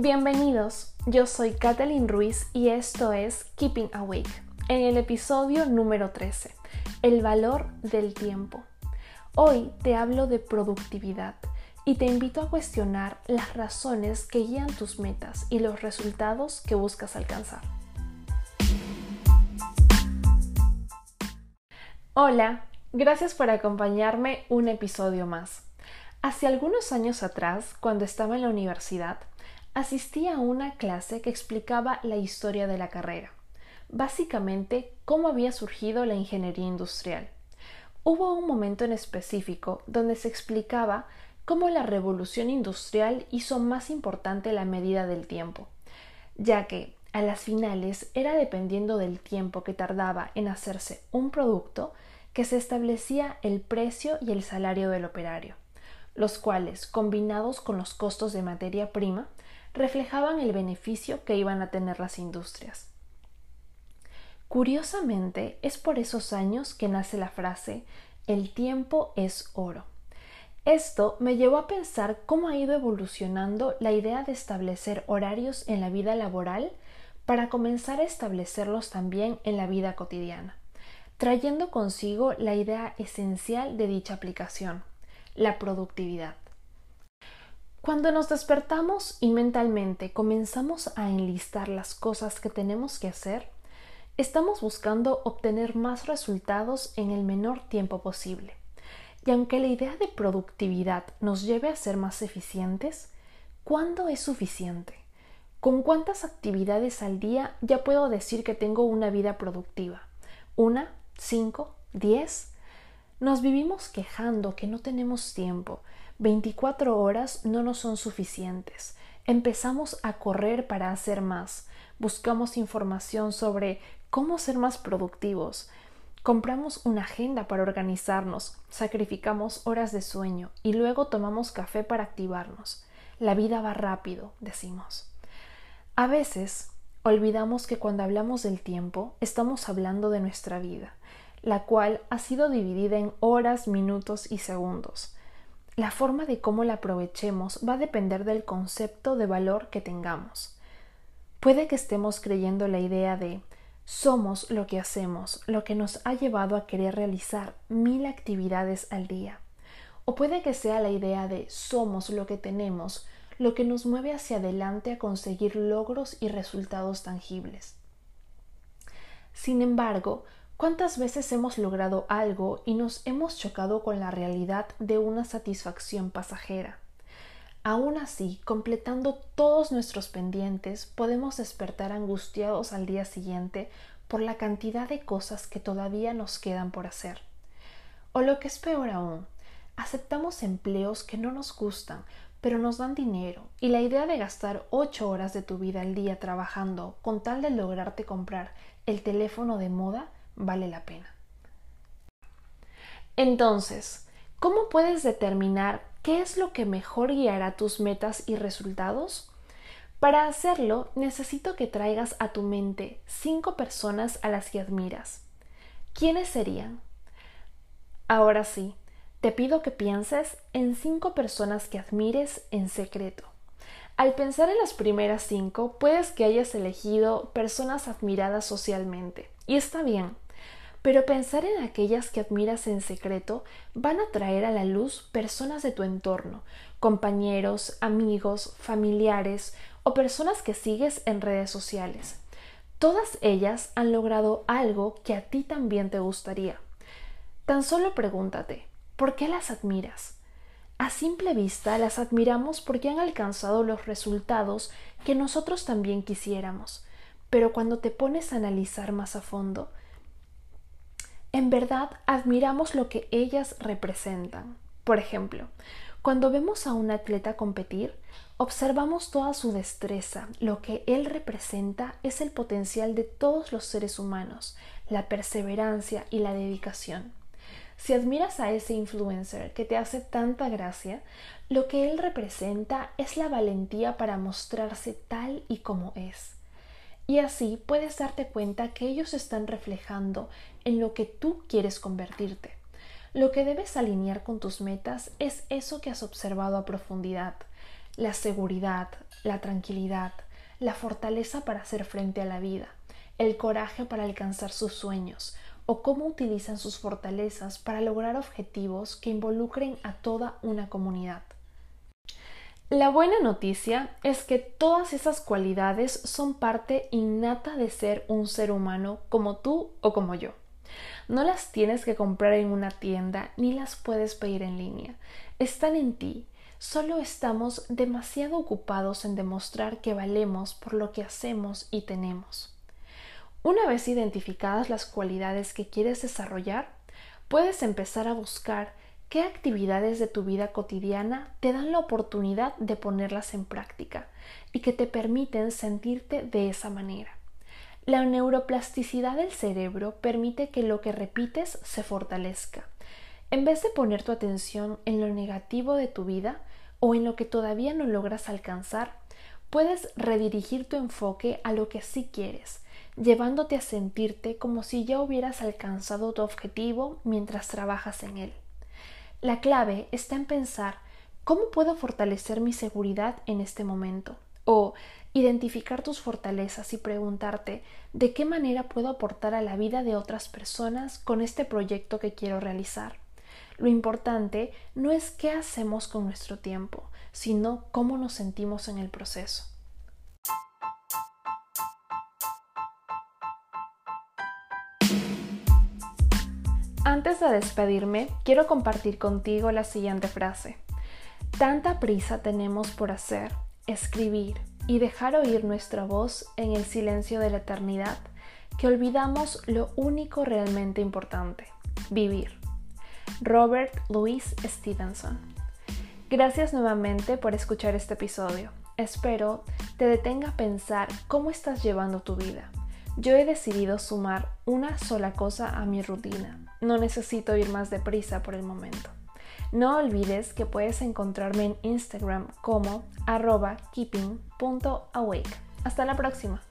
Bienvenidos, yo soy Kathleen Ruiz y esto es Keeping Awake, en el episodio número 13, el valor del tiempo. Hoy te hablo de productividad y te invito a cuestionar las razones que guían tus metas y los resultados que buscas alcanzar. Hola, gracias por acompañarme un episodio más. Hace algunos años atrás, cuando estaba en la universidad, asistí a una clase que explicaba la historia de la carrera, básicamente cómo había surgido la ingeniería industrial. Hubo un momento en específico donde se explicaba cómo la revolución industrial hizo más importante la medida del tiempo, ya que a las finales era dependiendo del tiempo que tardaba en hacerse un producto que se establecía el precio y el salario del operario, los cuales, combinados con los costos de materia prima, reflejaban el beneficio que iban a tener las industrias. Curiosamente, es por esos años que nace la frase el tiempo es oro. Esto me llevó a pensar cómo ha ido evolucionando la idea de establecer horarios en la vida laboral para comenzar a establecerlos también en la vida cotidiana, trayendo consigo la idea esencial de dicha aplicación, la productividad. Cuando nos despertamos y mentalmente comenzamos a enlistar las cosas que tenemos que hacer, estamos buscando obtener más resultados en el menor tiempo posible. Y aunque la idea de productividad nos lleve a ser más eficientes, ¿cuándo es suficiente? ¿Con cuántas actividades al día ya puedo decir que tengo una vida productiva? ¿Una? ¿Cinco? ¿Diez? Nos vivimos quejando que no tenemos tiempo, 24 horas no nos son suficientes. Empezamos a correr para hacer más. Buscamos información sobre cómo ser más productivos. Compramos una agenda para organizarnos, sacrificamos horas de sueño y luego tomamos café para activarnos. La vida va rápido, decimos. A veces olvidamos que cuando hablamos del tiempo estamos hablando de nuestra vida, la cual ha sido dividida en horas, minutos y segundos. La forma de cómo la aprovechemos va a depender del concepto de valor que tengamos. Puede que estemos creyendo la idea de somos lo que hacemos, lo que nos ha llevado a querer realizar mil actividades al día. O puede que sea la idea de somos lo que tenemos, lo que nos mueve hacia adelante a conseguir logros y resultados tangibles. Sin embargo, ¿Cuántas veces hemos logrado algo y nos hemos chocado con la realidad de una satisfacción pasajera? Aún así, completando todos nuestros pendientes, podemos despertar angustiados al día siguiente por la cantidad de cosas que todavía nos quedan por hacer. O lo que es peor aún, aceptamos empleos que no nos gustan, pero nos dan dinero, y la idea de gastar ocho horas de tu vida al día trabajando con tal de lograrte comprar el teléfono de moda vale la pena. Entonces, ¿cómo puedes determinar qué es lo que mejor guiará tus metas y resultados? Para hacerlo, necesito que traigas a tu mente cinco personas a las que admiras. ¿Quiénes serían? Ahora sí, te pido que pienses en cinco personas que admires en secreto. Al pensar en las primeras cinco, puedes que hayas elegido personas admiradas socialmente, y está bien pero pensar en aquellas que admiras en secreto van a traer a la luz personas de tu entorno, compañeros, amigos, familiares o personas que sigues en redes sociales. Todas ellas han logrado algo que a ti también te gustaría. Tan solo pregúntate, ¿por qué las admiras? A simple vista las admiramos porque han alcanzado los resultados que nosotros también quisiéramos, pero cuando te pones a analizar más a fondo, en verdad admiramos lo que ellas representan. Por ejemplo, cuando vemos a un atleta competir, observamos toda su destreza. Lo que él representa es el potencial de todos los seres humanos, la perseverancia y la dedicación. Si admiras a ese influencer que te hace tanta gracia, lo que él representa es la valentía para mostrarse tal y como es. Y así puedes darte cuenta que ellos están reflejando en lo que tú quieres convertirte. Lo que debes alinear con tus metas es eso que has observado a profundidad, la seguridad, la tranquilidad, la fortaleza para hacer frente a la vida, el coraje para alcanzar sus sueños, o cómo utilizan sus fortalezas para lograr objetivos que involucren a toda una comunidad. La buena noticia es que todas esas cualidades son parte innata de ser un ser humano como tú o como yo. No las tienes que comprar en una tienda ni las puedes pedir en línea. Están en ti. Solo estamos demasiado ocupados en demostrar que valemos por lo que hacemos y tenemos. Una vez identificadas las cualidades que quieres desarrollar, puedes empezar a buscar qué actividades de tu vida cotidiana te dan la oportunidad de ponerlas en práctica y que te permiten sentirte de esa manera. La neuroplasticidad del cerebro permite que lo que repites se fortalezca. En vez de poner tu atención en lo negativo de tu vida o en lo que todavía no logras alcanzar, puedes redirigir tu enfoque a lo que sí quieres, llevándote a sentirte como si ya hubieras alcanzado tu objetivo mientras trabajas en él. La clave está en pensar cómo puedo fortalecer mi seguridad en este momento o identificar tus fortalezas y preguntarte de qué manera puedo aportar a la vida de otras personas con este proyecto que quiero realizar. Lo importante no es qué hacemos con nuestro tiempo, sino cómo nos sentimos en el proceso. Antes de despedirme, quiero compartir contigo la siguiente frase. Tanta prisa tenemos por hacer, escribir y dejar oír nuestra voz en el silencio de la eternidad que olvidamos lo único realmente importante, vivir. Robert Louis Stevenson. Gracias nuevamente por escuchar este episodio. Espero te detenga a pensar cómo estás llevando tu vida. Yo he decidido sumar una sola cosa a mi rutina no necesito ir más deprisa por el momento. No olvides que puedes encontrarme en Instagram como arroba keeping.awake. Hasta la próxima.